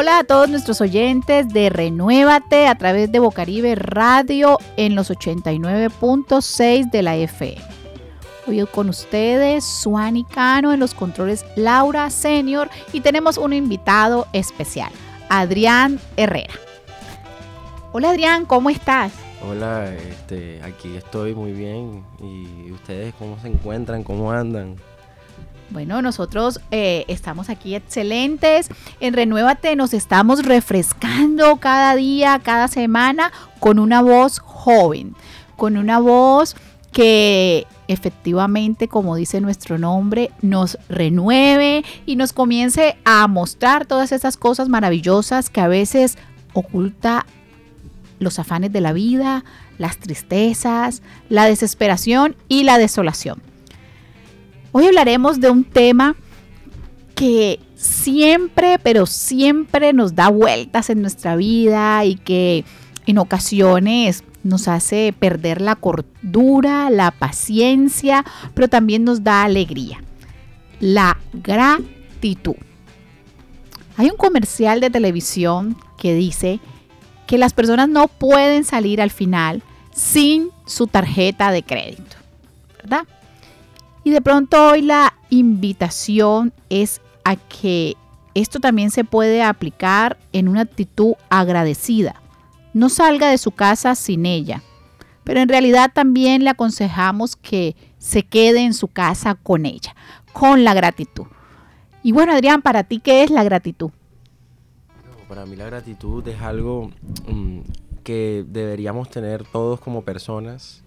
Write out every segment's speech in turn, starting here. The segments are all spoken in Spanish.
Hola a todos nuestros oyentes de Renuévate a través de Bocaribe Radio en los 89.6 de la FM. Hoy con ustedes Suani Cano en los controles Laura Senior y tenemos un invitado especial, Adrián Herrera. Hola Adrián, ¿cómo estás? Hola, este, aquí estoy muy bien. ¿Y ustedes cómo se encuentran? ¿Cómo andan? Bueno, nosotros eh, estamos aquí excelentes. En Renuévate nos estamos refrescando cada día, cada semana, con una voz joven, con una voz que efectivamente, como dice nuestro nombre, nos renueve y nos comience a mostrar todas esas cosas maravillosas que a veces oculta los afanes de la vida, las tristezas, la desesperación y la desolación. Hoy hablaremos de un tema que siempre, pero siempre nos da vueltas en nuestra vida y que en ocasiones nos hace perder la cordura, la paciencia, pero también nos da alegría. La gratitud. Hay un comercial de televisión que dice que las personas no pueden salir al final sin su tarjeta de crédito, ¿verdad? Y de pronto hoy la invitación es a que esto también se puede aplicar en una actitud agradecida. No salga de su casa sin ella, pero en realidad también le aconsejamos que se quede en su casa con ella, con la gratitud. Y bueno, Adrián, para ti, ¿qué es la gratitud? para mí la gratitud es algo mm, que deberíamos tener todos como personas,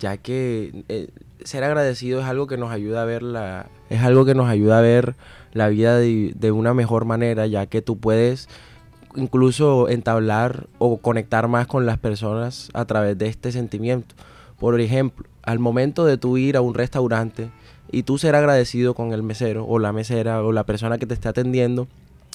ya que eh, ser agradecido es algo que nos ayuda a ver la, es algo que nos ayuda a ver la vida de, de una mejor manera, ya que tú puedes incluso entablar o conectar más con las personas a través de este sentimiento. Por ejemplo, al momento de tú ir a un restaurante y tú ser agradecido con el mesero o la mesera o la persona que te esté atendiendo,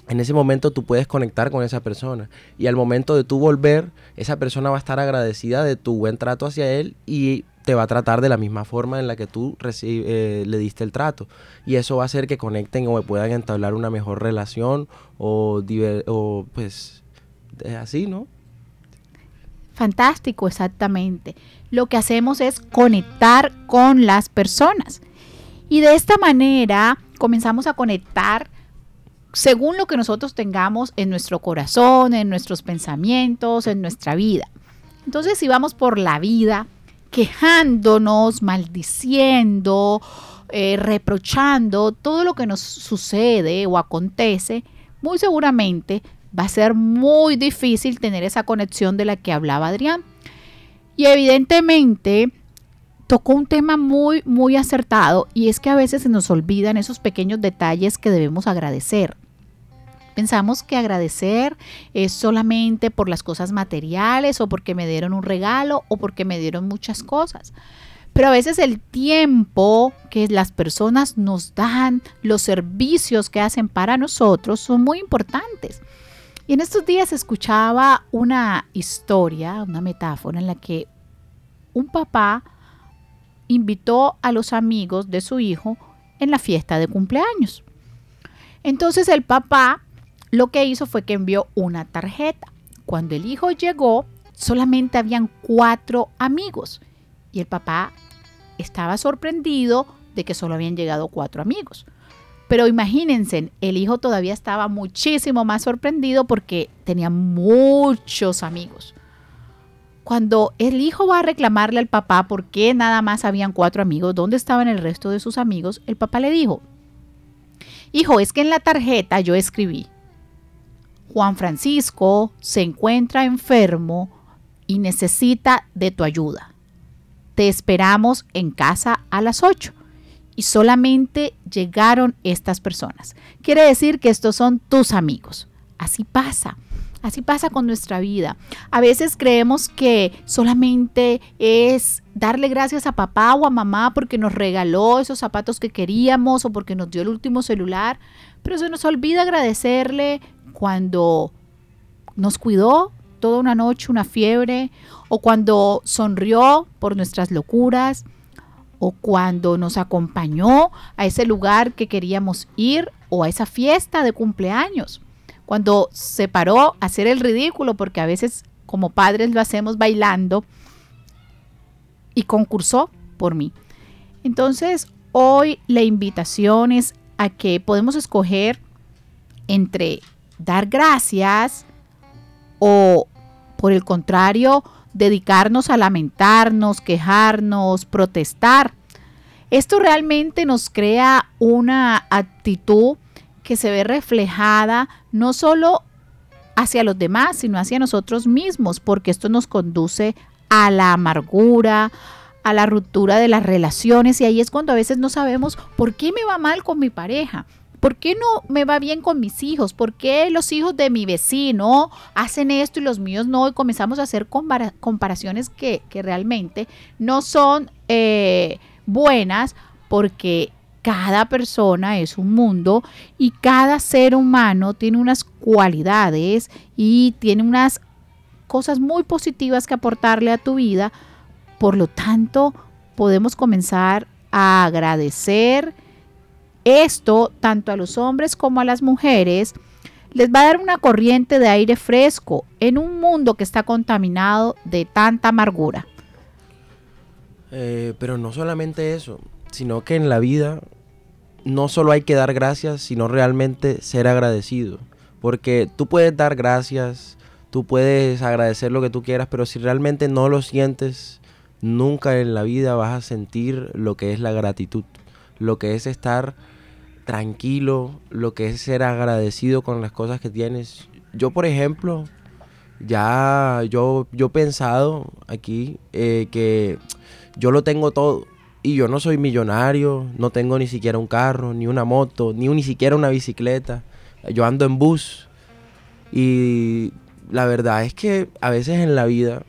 en ese momento tú puedes conectar con esa persona. Y al momento de tú volver, esa persona va a estar agradecida de tu buen trato hacia él y te va a tratar de la misma forma en la que tú eh, le diste el trato. Y eso va a hacer que conecten o puedan entablar una mejor relación o, o pues así, ¿no? Fantástico, exactamente. Lo que hacemos es conectar con las personas. Y de esta manera comenzamos a conectar según lo que nosotros tengamos en nuestro corazón, en nuestros pensamientos, en nuestra vida. Entonces, si vamos por la vida quejándonos, maldiciendo, eh, reprochando todo lo que nos sucede o acontece, muy seguramente va a ser muy difícil tener esa conexión de la que hablaba Adrián. Y evidentemente tocó un tema muy, muy acertado y es que a veces se nos olvidan esos pequeños detalles que debemos agradecer. Pensamos que agradecer es solamente por las cosas materiales o porque me dieron un regalo o porque me dieron muchas cosas. Pero a veces el tiempo que las personas nos dan, los servicios que hacen para nosotros son muy importantes. Y en estos días escuchaba una historia, una metáfora en la que un papá invitó a los amigos de su hijo en la fiesta de cumpleaños. Entonces el papá lo que hizo fue que envió una tarjeta. Cuando el hijo llegó, solamente habían cuatro amigos y el papá estaba sorprendido de que solo habían llegado cuatro amigos. Pero imagínense, el hijo todavía estaba muchísimo más sorprendido porque tenía muchos amigos. Cuando el hijo va a reclamarle al papá por qué nada más habían cuatro amigos, dónde estaban el resto de sus amigos, el papá le dijo, hijo, es que en la tarjeta yo escribí, Juan Francisco se encuentra enfermo y necesita de tu ayuda. Te esperamos en casa a las 8 y solamente llegaron estas personas. Quiere decir que estos son tus amigos. Así pasa. Así pasa con nuestra vida. A veces creemos que solamente es darle gracias a papá o a mamá porque nos regaló esos zapatos que queríamos o porque nos dio el último celular, pero se nos olvida agradecerle cuando nos cuidó toda una noche, una fiebre, o cuando sonrió por nuestras locuras, o cuando nos acompañó a ese lugar que queríamos ir o a esa fiesta de cumpleaños cuando se paró a hacer el ridículo, porque a veces como padres lo hacemos bailando, y concursó por mí. Entonces, hoy la invitación es a que podemos escoger entre dar gracias o, por el contrario, dedicarnos a lamentarnos, quejarnos, protestar. Esto realmente nos crea una actitud que se ve reflejada no solo hacia los demás, sino hacia nosotros mismos, porque esto nos conduce a la amargura, a la ruptura de las relaciones y ahí es cuando a veces no sabemos por qué me va mal con mi pareja. ¿Por qué no me va bien con mis hijos? ¿Por qué los hijos de mi vecino hacen esto y los míos no? Y comenzamos a hacer comparaciones que, realmente no son eh, buenas porque cada persona es un mundo y cada ser humano tiene unas cualidades y tiene unas cosas muy positivas que aportarle a tu vida. Por lo tanto, podemos comenzar a agradecer esto tanto a los hombres como a las mujeres. Les va a dar una corriente de aire fresco en un mundo que está contaminado de tanta amargura. Eh, pero no solamente eso, sino que en la vida no solo hay que dar gracias, sino realmente ser agradecido. Porque tú puedes dar gracias, Tú puedes agradecer lo que tú quieras, pero si realmente no lo sientes, nunca en la vida vas a sentir lo que es la gratitud, lo que es estar tranquilo, lo que es ser agradecido con las cosas que tienes. Yo, por ejemplo, ya yo, yo he pensado aquí eh, que yo lo tengo todo. Y yo no soy millonario, no tengo ni siquiera un carro, ni una moto, ni, ni siquiera una bicicleta. Yo ando en bus. Y la verdad es que a veces en la vida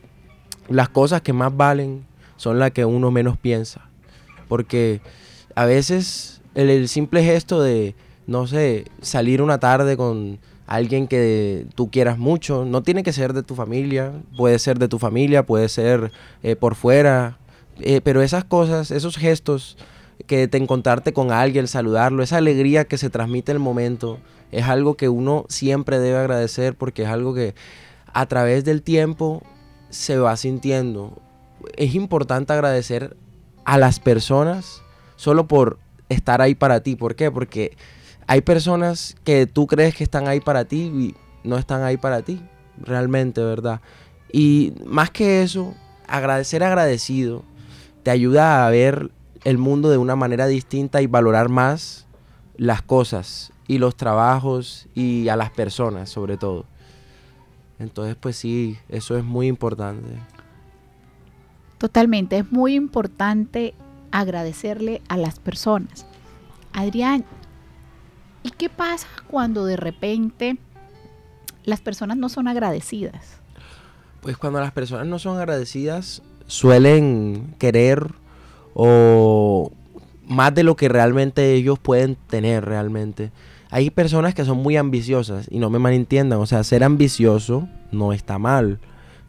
las cosas que más valen son las que uno menos piensa. Porque a veces el, simple gesto de, no sé, salir una tarde con alguien que tú quieras mucho, no tiene que ser de tu familia, puede ser de tu familia, puede ser eh, por fuera, eh, pero esas cosas, esos gestos que te encontrarte con alguien, saludarlo, esa alegría que se transmite en el momento, es algo que uno siempre debe agradecer porque es algo que a través del tiempo se va sintiendo. Es importante agradecer a las personas solo por estar ahí para ti. ¿Por qué? Porque hay personas que tú crees que están ahí para ti y no están ahí para ti, realmente, ¿verdad? Y más que eso, agradecer agradecido te ayuda a ver el mundo de una manera distinta y valorar más las cosas y los trabajos y a las personas sobre todo. Entonces, pues sí, eso es muy importante. Totalmente, es muy importante agradecerle a las personas. Adrián, ¿y qué pasa cuando de repente las personas no son agradecidas? Pues cuando las personas no son agradecidas, suelen querer o más de lo que realmente ellos pueden tener realmente. Hay personas que son muy ambiciosas y no me malentiendan, o sea, ser ambicioso no está mal.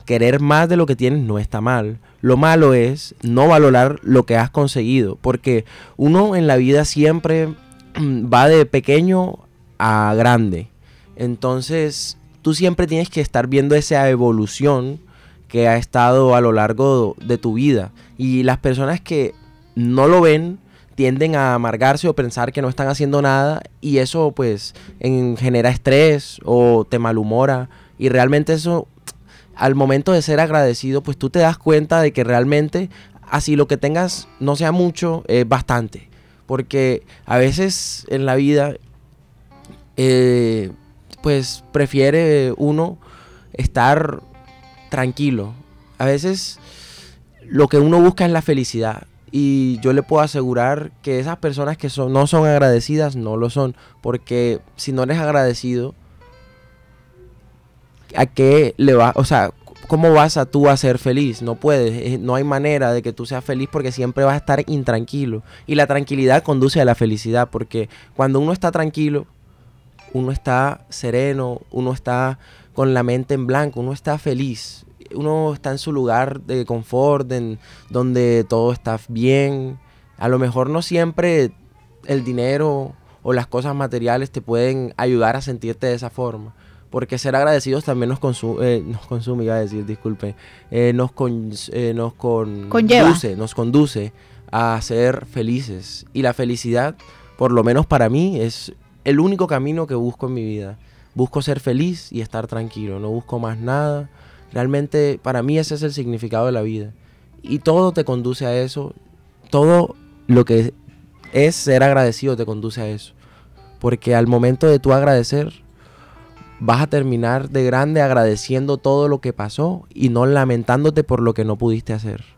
Querer más de lo que tienes no está mal. Lo malo es no valorar lo que has conseguido, porque uno en la vida siempre va de pequeño a grande. Entonces, tú siempre tienes que estar viendo esa evolución que ha estado a lo largo de tu vida. Y las personas que no lo ven, tienden a amargarse o pensar que no están haciendo nada y eso pues en, genera estrés o te malhumora y realmente eso al momento de ser agradecido pues tú te das cuenta de que realmente así lo que tengas no sea mucho es bastante. Porque a veces en la vida eh, pues prefiere uno estar tranquilo. A veces lo que uno busca es la felicidad. Y yo le puedo asegurar que esas personas que son, no son agradecidas no lo son. Porque si no eres agradecido, ¿a qué le va? O sea, ¿cómo vas a tú a ser feliz? No puedes, no hay manera de que tú seas feliz porque siempre vas a estar intranquilo. Y la tranquilidad conduce a la felicidad porque cuando uno está tranquilo, uno está sereno, uno está con la mente en blanco, uno está feliz uno está en su lugar de confort, en, donde todo está bien. A lo mejor no siempre el dinero o las cosas materiales te pueden ayudar a sentirte de esa forma. Porque ser agradecidos también nos consume, nos consume, iba a decir, disculpe, nos, nos conduce, nos conduce a ser felices. Y la felicidad, por lo menos para mí, es el único camino que busco en mi vida. Busco ser feliz y estar tranquilo, no busco más nada. Realmente para mí ese es el significado de la vida. Y todo te conduce a eso. Todo lo que es ser agradecido te conduce a eso. Porque al momento de tú agradecer, vas a terminar de grande agradeciendo todo lo que pasó y no lamentándote por lo que no pudiste hacer.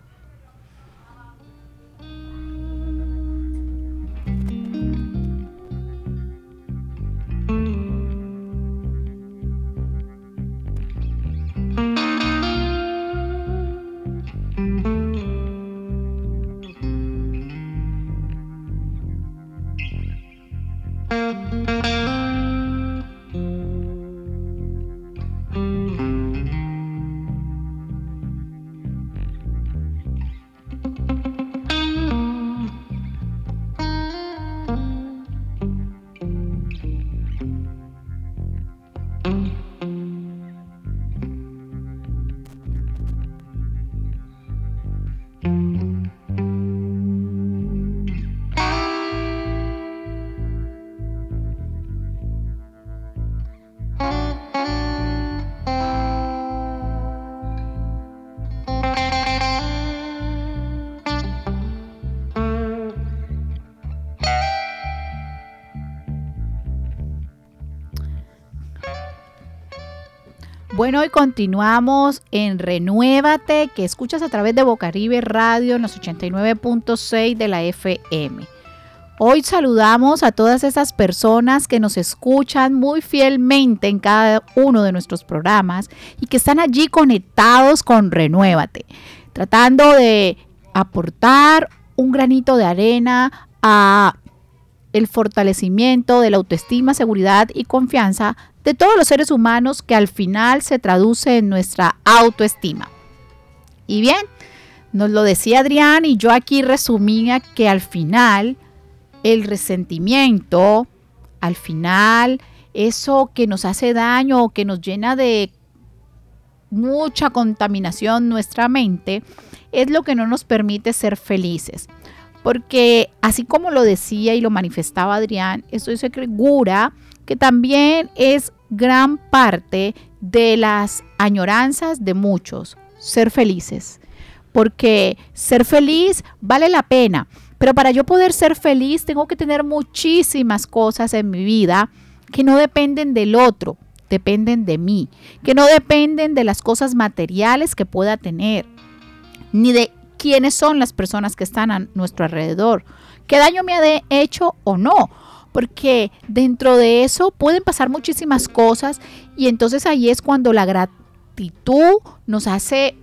Bueno, hoy continuamos en Renuévate, que escuchas a través de Bocaribe Radio en los 89.6 de la FM. Hoy saludamos a todas esas personas que nos escuchan muy fielmente en cada uno de nuestros programas y que están allí conectados con Renuévate, tratando de aportar un granito de arena a el fortalecimiento de la autoestima, seguridad y confianza de todos los seres humanos que al final se traduce en nuestra autoestima. Y bien, nos lo decía Adrián y yo aquí resumía que al final el resentimiento, al final eso que nos hace daño o que nos llena de mucha contaminación nuestra mente, es lo que no nos permite ser felices. Porque así como lo decía y lo manifestaba Adrián, estoy segura que también es gran parte de las añoranzas de muchos, ser felices. Porque ser feliz vale la pena, pero para yo poder ser feliz tengo que tener muchísimas cosas en mi vida que no dependen del otro, dependen de mí, que no dependen de las cosas materiales que pueda tener, ni de quiénes son las personas que están a nuestro alrededor, qué daño me ha hecho o no porque dentro de eso pueden pasar muchísimas cosas y entonces ahí es cuando la gratitud nos hace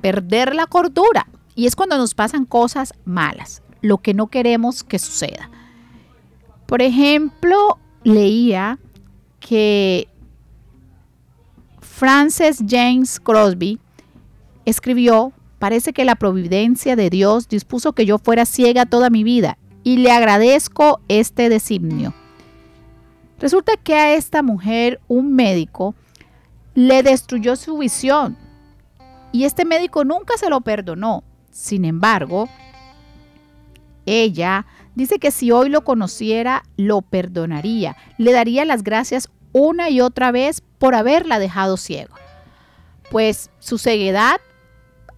perder la cordura y es cuando nos pasan cosas malas, lo que no queremos que suceda. Por ejemplo, leía que Frances James Crosby escribió, parece que la providencia de Dios dispuso que yo fuera ciega toda mi vida y le agradezco este designio. Resulta que a esta mujer un médico le destruyó su visión y este médico nunca se lo perdonó. Sin embargo, ella dice que si hoy lo conociera, lo perdonaría, le daría las gracias una y otra vez por haberla dejado ciego. Pues su ceguedad,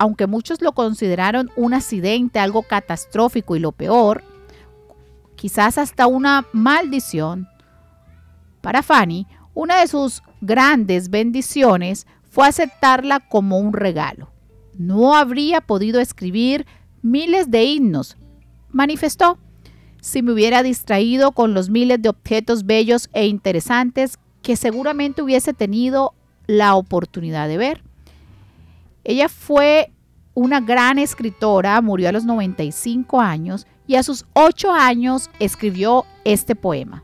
aunque muchos lo consideraron un accidente, algo catastrófico y lo peor, quizás hasta una maldición. Para Fanny, una de sus grandes bendiciones fue aceptarla como un regalo. No habría podido escribir miles de himnos, manifestó, si me hubiera distraído con los miles de objetos bellos e interesantes que seguramente hubiese tenido la oportunidad de ver. Ella fue una gran escritora, murió a los 95 años y a sus ocho años escribió este poema.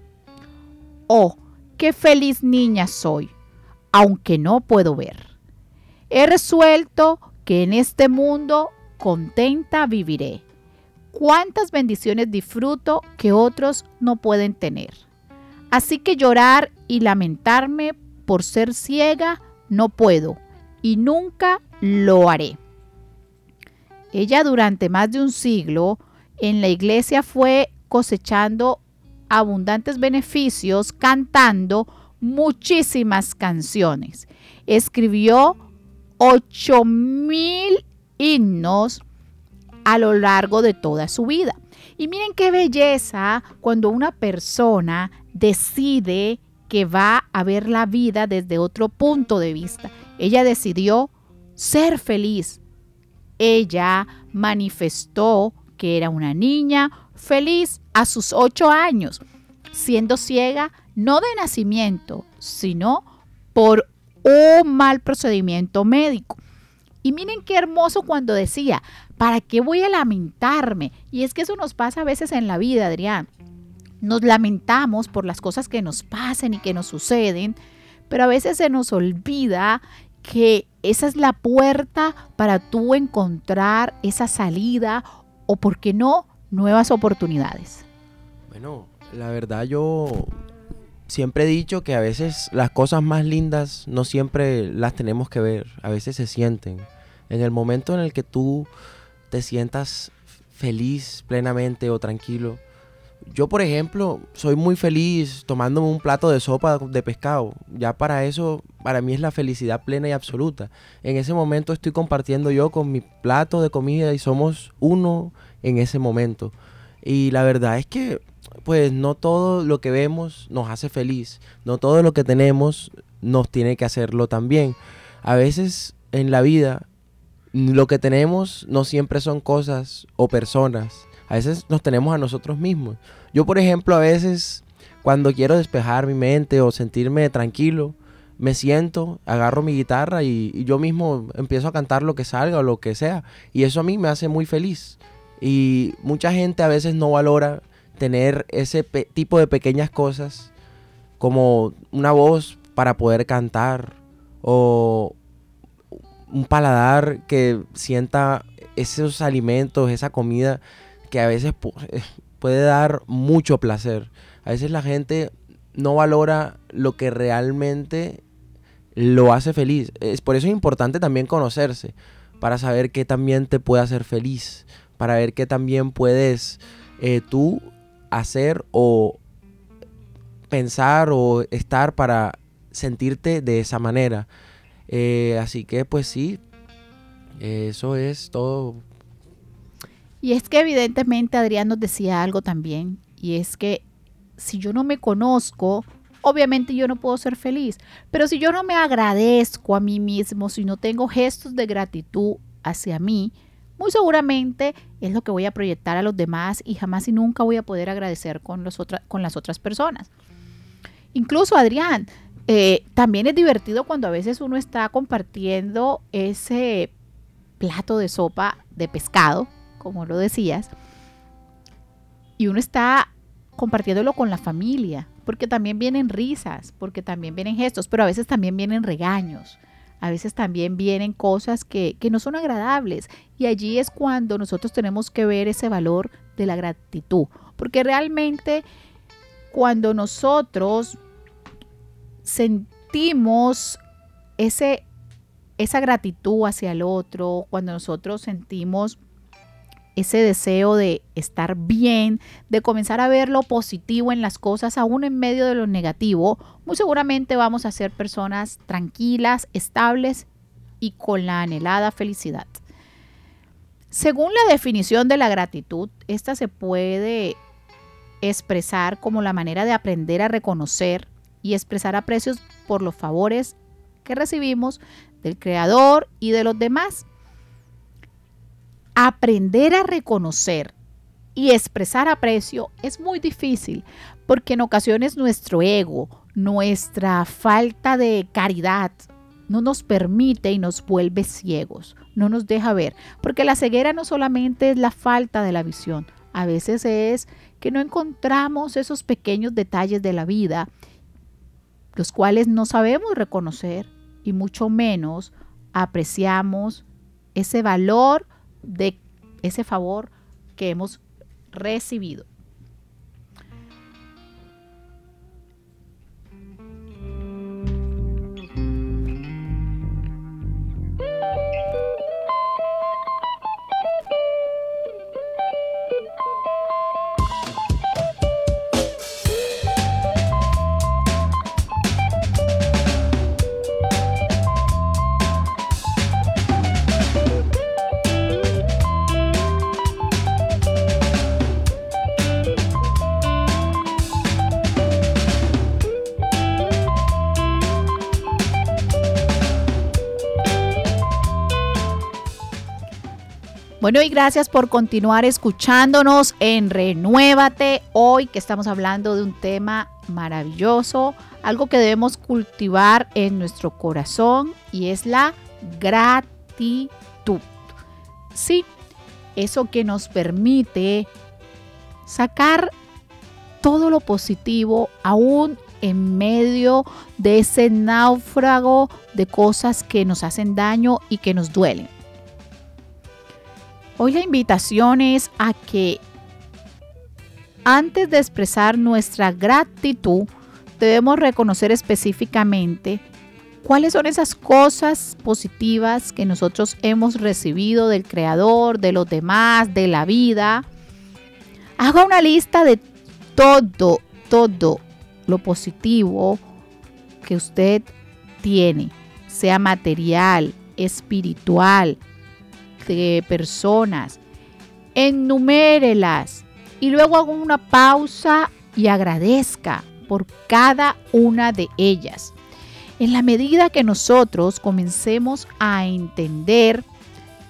Oh, qué feliz niña soy, aunque no puedo ver. He resuelto que en este mundo contenta viviré. Cuántas bendiciones disfruto que otros no pueden tener. Así que llorar y lamentarme por ser ciega no puedo y nunca lo haré. Ella durante más de un siglo en la iglesia fue cosechando abundantes beneficios cantando muchísimas canciones. Escribió ocho mil himnos a lo largo de toda su vida. Y miren qué belleza cuando una persona decide que va a ver la vida desde otro punto de vista. Ella decidió ser feliz. Ella manifestó que era una niña feliz a sus ocho años, siendo ciega no de nacimiento, sino por un mal procedimiento médico. Y miren qué hermoso cuando decía, ¿para qué voy a lamentarme? Y es que eso nos pasa a veces en la vida, Adrián. Nos lamentamos por las cosas que nos pasan y que nos suceden, pero a veces se nos olvida que esa es la puerta para tú encontrar esa salida o, por qué no, nuevas oportunidades. Bueno, la verdad yo siempre he dicho que a veces las cosas más lindas no siempre las tenemos que ver, a veces se sienten. En el momento en el que tú te sientas feliz plenamente o tranquilo, yo, por ejemplo, soy muy feliz tomándome un plato de sopa de pescado. Ya para eso, para mí es la felicidad plena y absoluta. En ese momento estoy compartiendo yo con mi plato de comida y somos uno en ese momento. Y la verdad es que, pues, no todo lo que vemos nos hace feliz. No todo lo que tenemos nos tiene que hacerlo también. A veces en la vida, lo que tenemos no siempre son cosas o personas a veces nos tenemos a nosotros mismos. Yo, por ejemplo, a veces cuando quiero despejar mi mente o sentirme tranquilo, me siento, agarro mi guitarra y, yo mismo empiezo a cantar lo que salga o lo que sea. Y eso a mí me hace muy feliz. Y mucha gente a veces no valora tener ese tipo de pequeñas cosas como una voz para poder cantar o un paladar que sienta esos alimentos, esa comida que a veces eh, puede dar mucho placer. A veces la gente no valora lo que realmente lo hace feliz. Es por eso es importante también conocerse, para saber qué también te puede hacer feliz, para ver qué también puedes eh, tú hacer o pensar o estar para sentirte de esa manera. Eh, así que pues sí, eso es todo y es que evidentemente Adrián nos decía algo también, y es que si yo no me conozco, obviamente yo no puedo ser feliz, pero si yo no me agradezco a mí mismo, si no tengo gestos de gratitud hacia mí, muy seguramente es lo que voy a proyectar a los demás y jamás y nunca voy a poder agradecer con, los con las otras personas. Incluso Adrián, eh, también es divertido cuando a veces uno está compartiendo ese plato de sopa de pescado como lo decías, y uno está compartiéndolo con la familia, porque también vienen risas, porque también vienen gestos, pero a veces también vienen regaños, a veces también vienen cosas que, que no son agradables, y allí es cuando nosotros tenemos que ver ese valor de la gratitud, porque realmente cuando nosotros sentimos ese, esa gratitud hacia el otro, cuando nosotros sentimos ese deseo de estar bien, de comenzar a ver lo positivo en las cosas, aún en medio de lo negativo, muy seguramente vamos a ser personas tranquilas, estables y con la anhelada felicidad. Según la definición de la gratitud, esta se puede expresar como la manera de aprender a reconocer y expresar aprecios por los favores que recibimos del Creador y de los demás aprender a reconocer y expresar aprecio es muy difícil porque en ocasiones nuestro ego, nuestra falta de caridad no nos permite y nos vuelve ciegos, no nos deja ver, porque la ceguera no solamente es la falta de la visión, a veces es que no encontramos esos pequeños detalles de la vida, los cuales no sabemos reconocer y mucho menos apreciamos ese valor de ese favor que hemos recibido. Bueno, y gracias por continuar escuchándonos en Renuévate. Hoy que estamos hablando de un tema maravilloso, algo que debemos cultivar en nuestro corazón y es la gratitud. Sí, eso que nos permite sacar todo lo positivo aún en medio de ese náufrago de cosas que nos hacen daño y que nos duelen. Hoy la invitación es a que antes de expresar nuestra gratitud, debemos reconocer específicamente cuáles son esas cosas positivas que nosotros hemos recibido del Creador, de los demás, de la vida. Haga una lista de todo, todo lo positivo que usted tiene, sea material, espiritual, de personas. Enumérelas y luego haga una pausa y agradezca por cada una de ellas. En la medida que nosotros comencemos a entender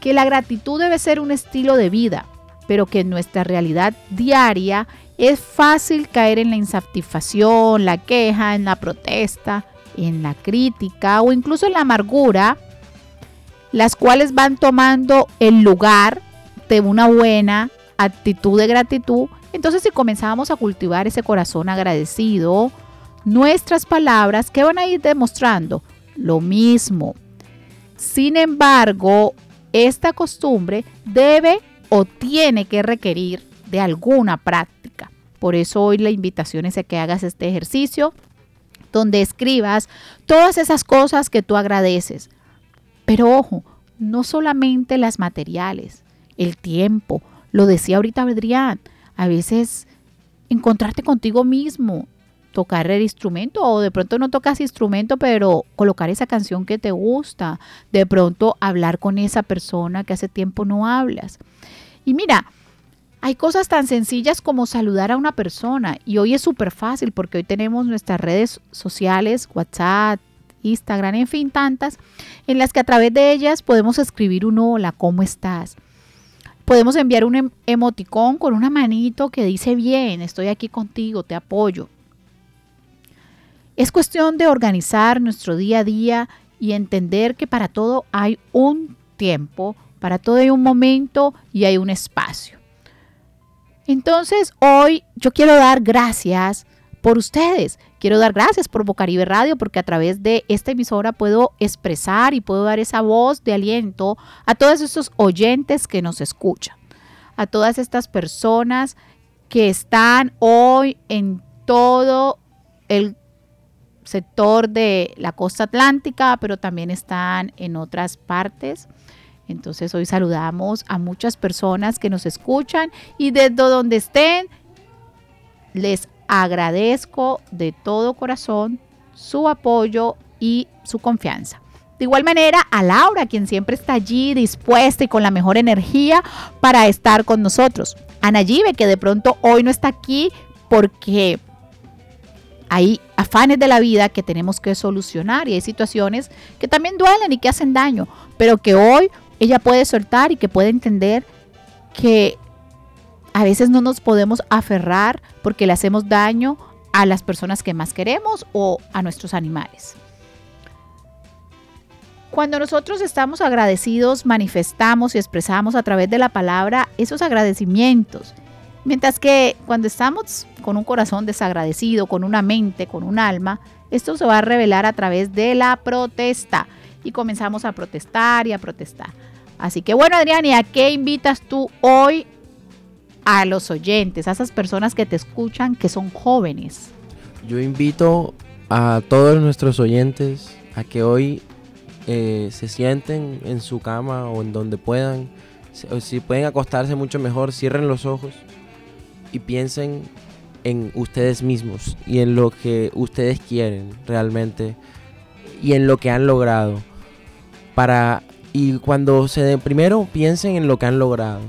que la gratitud debe ser un estilo de vida, pero que en nuestra realidad diaria es fácil caer en la insatisfacción, la queja, en la protesta, en la crítica o incluso en la amargura, las cuales van tomando el lugar de una buena actitud de gratitud. Entonces si comenzamos a cultivar ese corazón agradecido, nuestras palabras que van a ir demostrando lo mismo. Sin embargo, esta costumbre debe o tiene que requerir de alguna práctica. Por eso hoy la invitación es a que hagas este ejercicio donde escribas todas esas cosas que tú agradeces. Pero ojo, no solamente las materiales, el tiempo, lo decía ahorita Adrián, a veces encontrarte contigo mismo, tocar el instrumento o de pronto no tocas instrumento, pero colocar esa canción que te gusta, de pronto hablar con esa persona que hace tiempo no hablas. Y mira, hay cosas tan sencillas como saludar a una persona y hoy es súper fácil porque hoy tenemos nuestras redes sociales, WhatsApp, Instagram, en fin, tantas, en las que a través de ellas podemos escribir un hola, ¿cómo estás? Podemos enviar un em-, emoticón con una manito que dice bien, estoy aquí contigo, te apoyo. Es cuestión de organizar nuestro día a día y entender que para todo hay un tiempo, para todo hay un momento y hay un espacio. Entonces, hoy yo quiero dar gracias por ustedes. Quiero dar gracias por Bocaribe Radio porque a través de esta emisora puedo expresar y puedo dar esa voz de aliento a todos esos oyentes que nos escuchan, a todas estas personas que están hoy en todo el sector de la costa atlántica, pero también están en otras partes. Entonces hoy saludamos a muchas personas que nos escuchan y desde donde estén, les agradezco de todo corazón su apoyo y su confianza. De igual manera, a Laura, quien siempre está allí dispuesta y con la mejor energía para estar con nosotros. A Nayibe, que de pronto hoy no está aquí porque hay afanes de la vida que tenemos que solucionar y hay situaciones que también duelen y que hacen daño, pero que hoy ella puede soltar y que puede entender que a veces no nos podemos aferrar porque le hacemos daño a las personas que más queremos o a nuestros animales. Cuando nosotros estamos agradecidos, manifestamos y expresamos a través de la palabra esos agradecimientos Mientras que cuando estamos con un corazón desagradecido, con una mente, con un alma, esto se va a revelar a través de la protesta y comenzamos a protestar y a protestar. Así que bueno, Adrián, ¿y a qué invitas tú hoy a los oyentes, a esas personas que te escuchan que son jóvenes? Yo invito a todos nuestros oyentes a que hoy eh, se sienten en su cama o en donde puedan. Si pueden acostarse mucho mejor, cierren los ojos y piensen en ustedes mismos y en lo que ustedes quieren realmente y en lo que han logrado. Para y cuando se den, primero piensen en lo que han logrado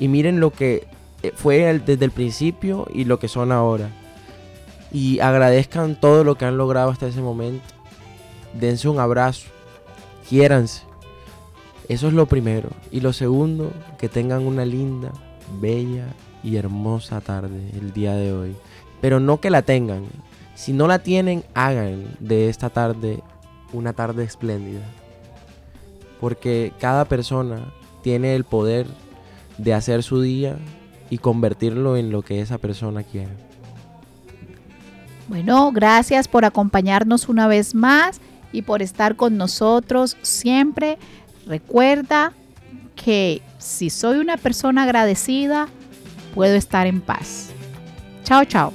y miren lo que eh, fue desde el principio y lo que son ahora. Y agradezcan todo lo que han logrado hasta ese momento. Dense un abrazo. Quiéranse. Eso es lo primero. Y lo segundo, que tengan una linda, bella y hermosa tarde el día de hoy. Pero no que la tengan. Si no la tienen, hagan de esta tarde una tarde espléndida. Porque cada persona tiene el poder de hacer su día y convertirlo en lo que esa persona quiere. Bueno, gracias por acompañarnos una vez más y por estar con nosotros siempre. Recuerda que si soy una persona agradecida, puedo estar en paz. Chao, chao.